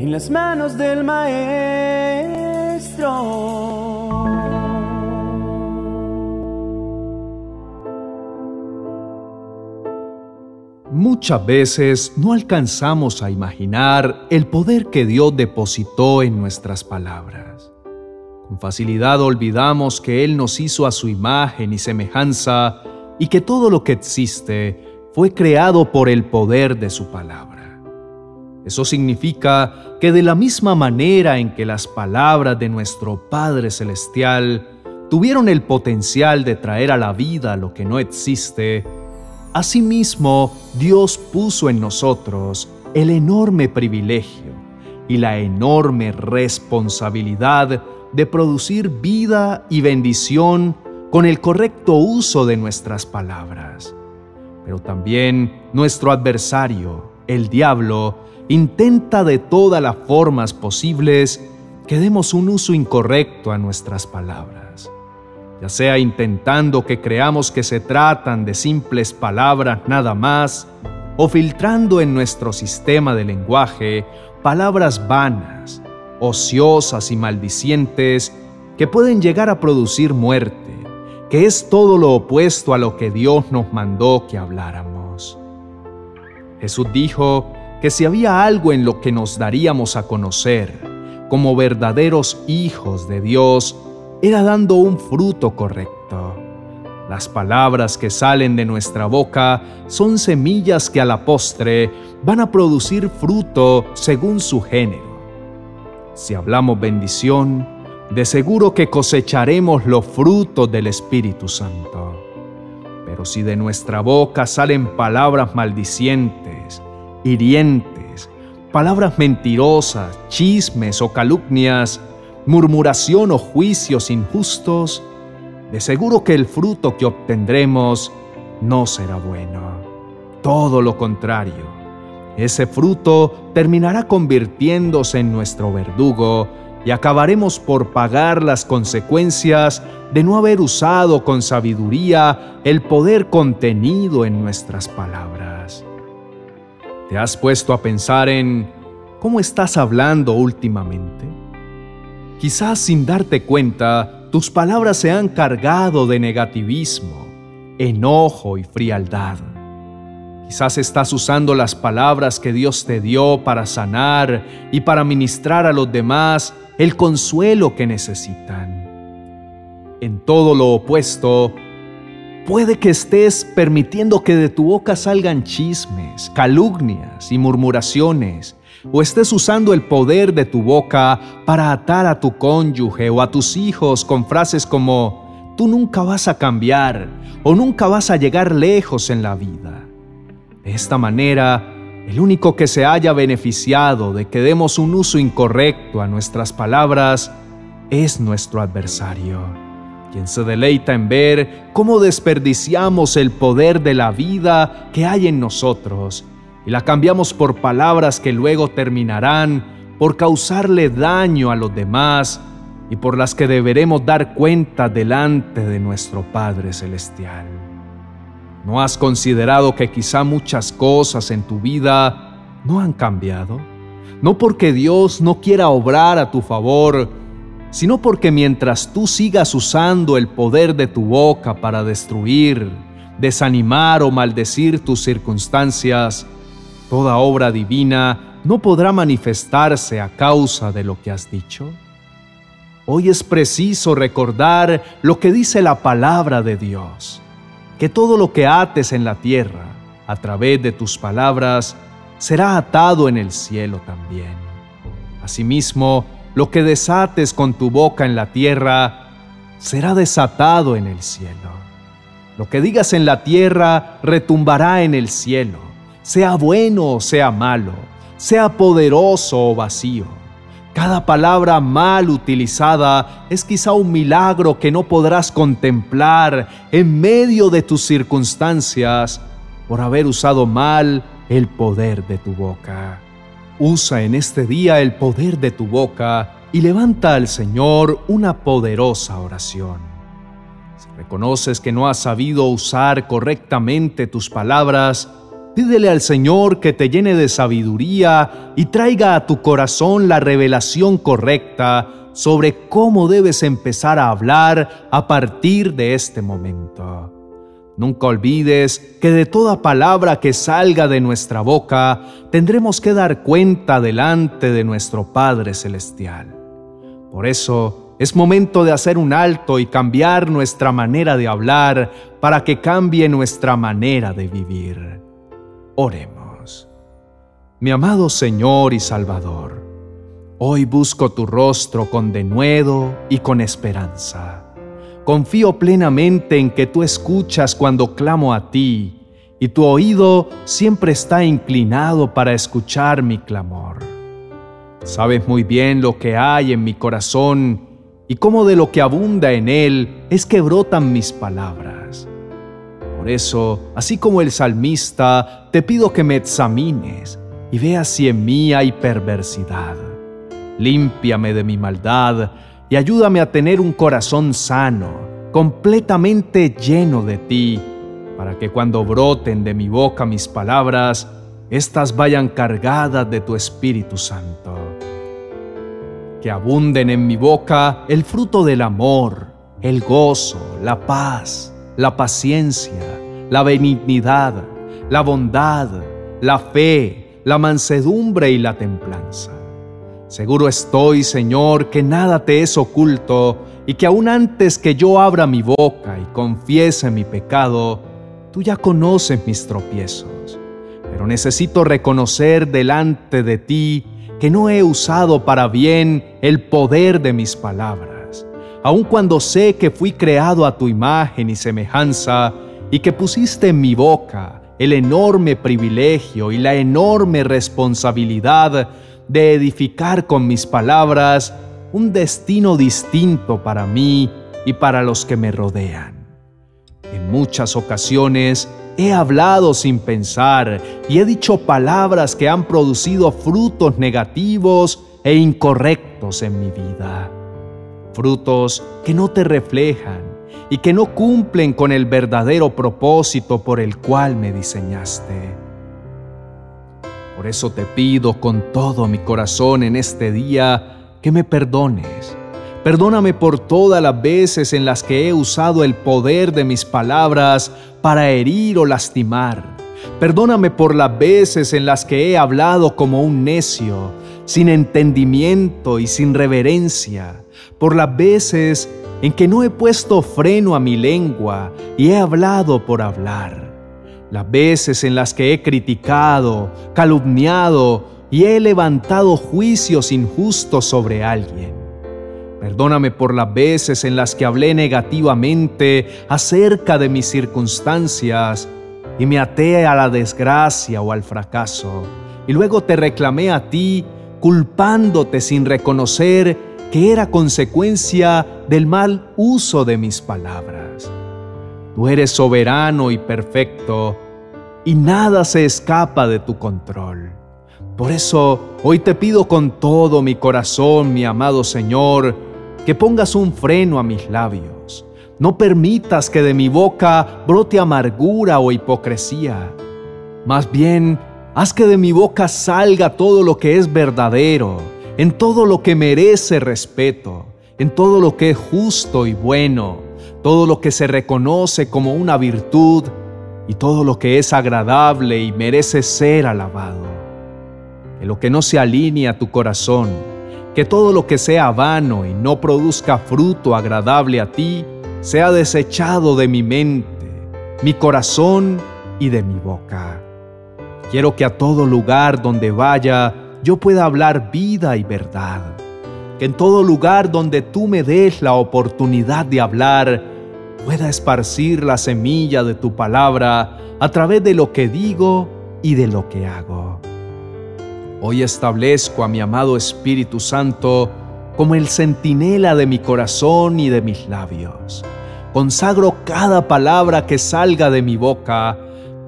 en las manos del Maestro. Muchas veces no alcanzamos a imaginar el poder que Dios depositó en nuestras palabras. Con facilidad olvidamos que Él nos hizo a su imagen y semejanza y que todo lo que existe fue creado por el poder de su palabra. Eso significa que de la misma manera en que las palabras de nuestro Padre Celestial tuvieron el potencial de traer a la vida lo que no existe, Asimismo, Dios puso en nosotros el enorme privilegio y la enorme responsabilidad de producir vida y bendición con el correcto uso de nuestras palabras. Pero también nuestro adversario, el diablo, intenta de todas las formas posibles que demos un uso incorrecto a nuestras palabras ya sea intentando que creamos que se tratan de simples palabras nada más, o filtrando en nuestro sistema de lenguaje palabras vanas, ociosas y maldicientes que pueden llegar a producir muerte, que es todo lo opuesto a lo que Dios nos mandó que habláramos. Jesús dijo que si había algo en lo que nos daríamos a conocer como verdaderos hijos de Dios, era dando un fruto correcto. Las palabras que salen de nuestra boca son semillas que a la postre van a producir fruto según su género. Si hablamos bendición, de seguro que cosecharemos los frutos del Espíritu Santo. Pero si de nuestra boca salen palabras maldicientes, hirientes, palabras mentirosas, chismes o calumnias, murmuración o juicios injustos, de seguro que el fruto que obtendremos no será bueno. Todo lo contrario, ese fruto terminará convirtiéndose en nuestro verdugo y acabaremos por pagar las consecuencias de no haber usado con sabiduría el poder contenido en nuestras palabras. ¿Te has puesto a pensar en cómo estás hablando últimamente? Quizás sin darte cuenta, tus palabras se han cargado de negativismo, enojo y frialdad. Quizás estás usando las palabras que Dios te dio para sanar y para ministrar a los demás el consuelo que necesitan. En todo lo opuesto, puede que estés permitiendo que de tu boca salgan chismes, calumnias y murmuraciones o estés usando el poder de tu boca para atar a tu cónyuge o a tus hijos con frases como tú nunca vas a cambiar o nunca vas a llegar lejos en la vida. De esta manera, el único que se haya beneficiado de que demos un uso incorrecto a nuestras palabras es nuestro adversario, quien se deleita en ver cómo desperdiciamos el poder de la vida que hay en nosotros y la cambiamos por palabras que luego terminarán por causarle daño a los demás y por las que deberemos dar cuenta delante de nuestro Padre Celestial. ¿No has considerado que quizá muchas cosas en tu vida no han cambiado? No porque Dios no quiera obrar a tu favor, sino porque mientras tú sigas usando el poder de tu boca para destruir, desanimar o maldecir tus circunstancias, toda obra divina no podrá manifestarse a causa de lo que has dicho? Hoy es preciso recordar lo que dice la palabra de Dios, que todo lo que ates en la tierra a través de tus palabras será atado en el cielo también. Asimismo, lo que desates con tu boca en la tierra será desatado en el cielo. Lo que digas en la tierra retumbará en el cielo sea bueno o sea malo, sea poderoso o vacío. Cada palabra mal utilizada es quizá un milagro que no podrás contemplar en medio de tus circunstancias por haber usado mal el poder de tu boca. Usa en este día el poder de tu boca y levanta al Señor una poderosa oración. Si reconoces que no has sabido usar correctamente tus palabras, Pídele al Señor que te llene de sabiduría y traiga a tu corazón la revelación correcta sobre cómo debes empezar a hablar a partir de este momento. Nunca olvides que de toda palabra que salga de nuestra boca tendremos que dar cuenta delante de nuestro Padre Celestial. Por eso es momento de hacer un alto y cambiar nuestra manera de hablar para que cambie nuestra manera de vivir. Oremos. Mi amado Señor y Salvador, hoy busco tu rostro con denuedo y con esperanza. Confío plenamente en que tú escuchas cuando clamo a ti y tu oído siempre está inclinado para escuchar mi clamor. Sabes muy bien lo que hay en mi corazón y cómo de lo que abunda en él es que brotan mis palabras. Por eso, así como el salmista, te pido que me examines y veas si en mí hay perversidad. Límpiame de mi maldad y ayúdame a tener un corazón sano, completamente lleno de ti, para que cuando broten de mi boca mis palabras, éstas vayan cargadas de tu Espíritu Santo. Que abunden en mi boca el fruto del amor, el gozo, la paz, la paciencia, la benignidad, la bondad, la fe, la mansedumbre y la templanza. Seguro estoy, Señor, que nada te es oculto y que aún antes que yo abra mi boca y confiese mi pecado, tú ya conoces mis tropiezos. Pero necesito reconocer delante de ti que no he usado para bien el poder de mis palabras aun cuando sé que fui creado a tu imagen y semejanza, y que pusiste en mi boca el enorme privilegio y la enorme responsabilidad de edificar con mis palabras un destino distinto para mí y para los que me rodean. En muchas ocasiones he hablado sin pensar y he dicho palabras que han producido frutos negativos e incorrectos en mi vida frutos que no te reflejan y que no cumplen con el verdadero propósito por el cual me diseñaste. Por eso te pido con todo mi corazón en este día que me perdones. Perdóname por todas las veces en las que he usado el poder de mis palabras para herir o lastimar. Perdóname por las veces en las que he hablado como un necio, sin entendimiento y sin reverencia por las veces en que no he puesto freno a mi lengua y he hablado por hablar, las veces en las que he criticado, calumniado y he levantado juicios injustos sobre alguien. Perdóname por las veces en las que hablé negativamente acerca de mis circunstancias y me até a la desgracia o al fracaso, y luego te reclamé a ti culpándote sin reconocer que era consecuencia del mal uso de mis palabras. Tú eres soberano y perfecto, y nada se escapa de tu control. Por eso hoy te pido con todo mi corazón, mi amado Señor, que pongas un freno a mis labios. No permitas que de mi boca brote amargura o hipocresía. Más bien, haz que de mi boca salga todo lo que es verdadero en todo lo que merece respeto, en todo lo que es justo y bueno, todo lo que se reconoce como una virtud y todo lo que es agradable y merece ser alabado. Que lo que no se alinee a tu corazón, que todo lo que sea vano y no produzca fruto agradable a ti, sea desechado de mi mente, mi corazón y de mi boca. Quiero que a todo lugar donde vaya yo pueda hablar vida y verdad. Que en todo lugar donde tú me des la oportunidad de hablar, pueda esparcir la semilla de tu palabra a través de lo que digo y de lo que hago. Hoy establezco a mi amado Espíritu Santo como el centinela de mi corazón y de mis labios. Consagro cada palabra que salga de mi boca,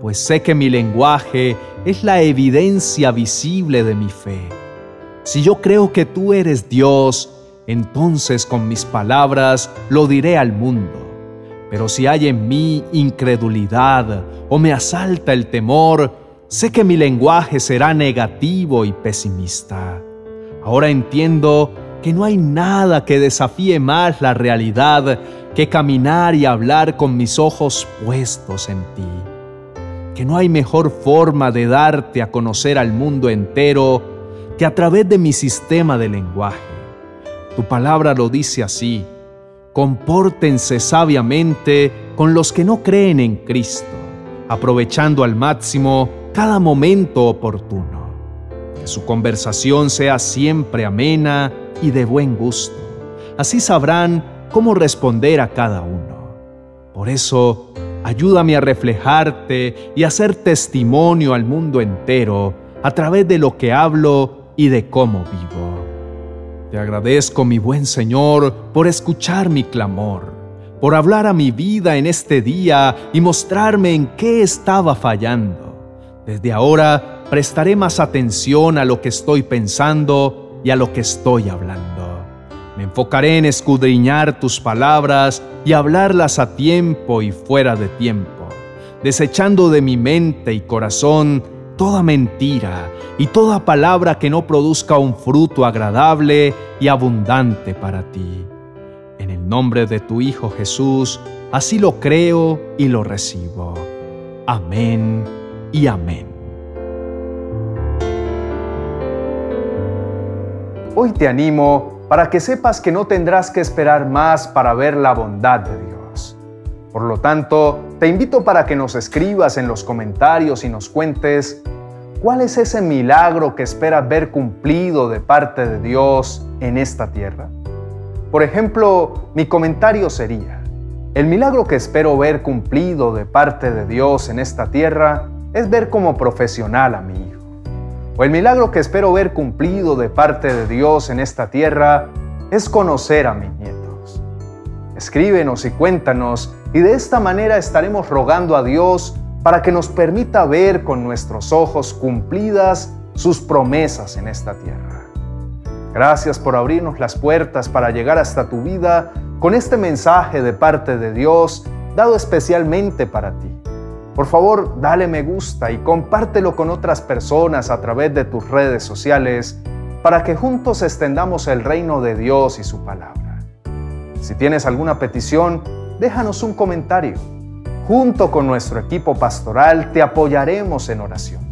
pues sé que mi lenguaje es la evidencia visible de mi fe. Si yo creo que tú eres Dios, entonces con mis palabras lo diré al mundo. Pero si hay en mí incredulidad o me asalta el temor, sé que mi lenguaje será negativo y pesimista. Ahora entiendo que no hay nada que desafíe más la realidad que caminar y hablar con mis ojos puestos en ti. Que no hay mejor forma de darte a conocer al mundo entero que a través de mi sistema de lenguaje. Tu palabra lo dice así. Compórtense sabiamente con los que no creen en Cristo, aprovechando al máximo cada momento oportuno. Que su conversación sea siempre amena y de buen gusto. Así sabrán cómo responder a cada uno. Por eso, ayúdame a reflejarte y a testimonio al mundo entero a través de lo que hablo y de cómo vivo. Te agradezco, mi buen Señor, por escuchar mi clamor, por hablar a mi vida en este día y mostrarme en qué estaba fallando. Desde ahora prestaré más atención a lo que estoy pensando y a lo que estoy hablando. Me enfocaré en escudriñar tus palabras y hablarlas a tiempo y fuera de tiempo, desechando de mi mente y corazón toda mentira y toda palabra que no produzca un fruto agradable y abundante para ti. En el nombre de tu Hijo Jesús, así lo creo y lo recibo. Amén y amén. Hoy te animo para que sepas que no tendrás que esperar más para ver la bondad de Dios. Por lo tanto, te invito para que nos escribas en los comentarios y nos cuentes cuál es ese milagro que esperas ver cumplido de parte de Dios en esta tierra. Por ejemplo, mi comentario sería, el milagro que espero ver cumplido de parte de Dios en esta tierra es ver como profesional a mi hijo o el milagro que espero ver cumplido de parte de Dios en esta tierra es conocer a mis nietos. Escríbenos y cuéntanos y de esta manera estaremos rogando a Dios para que nos permita ver con nuestros ojos cumplidas sus promesas en esta tierra. Gracias por abrirnos las puertas para llegar hasta tu vida con este mensaje de parte de Dios dado especialmente para ti. Por favor, dale me gusta y compártelo con otras personas a través de tus redes sociales para que juntos extendamos el reino de Dios y su palabra. Si tienes alguna petición, déjanos un comentario. Junto con nuestro equipo pastoral te apoyaremos en oración,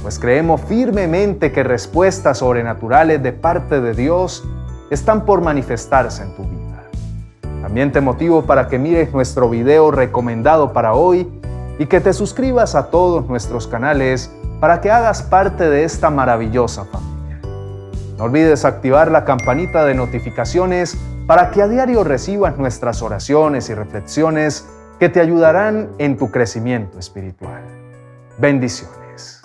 pues creemos firmemente que respuestas sobrenaturales de parte de Dios están por manifestarse en tu vida. También te motivo para que mires nuestro video recomendado para hoy y que te suscribas a todos nuestros canales para que hagas parte de esta maravillosa familia. No olvides activar la campanita de notificaciones para que a diario recibas nuestras oraciones y reflexiones que te ayudarán en tu crecimiento espiritual. Bendiciones.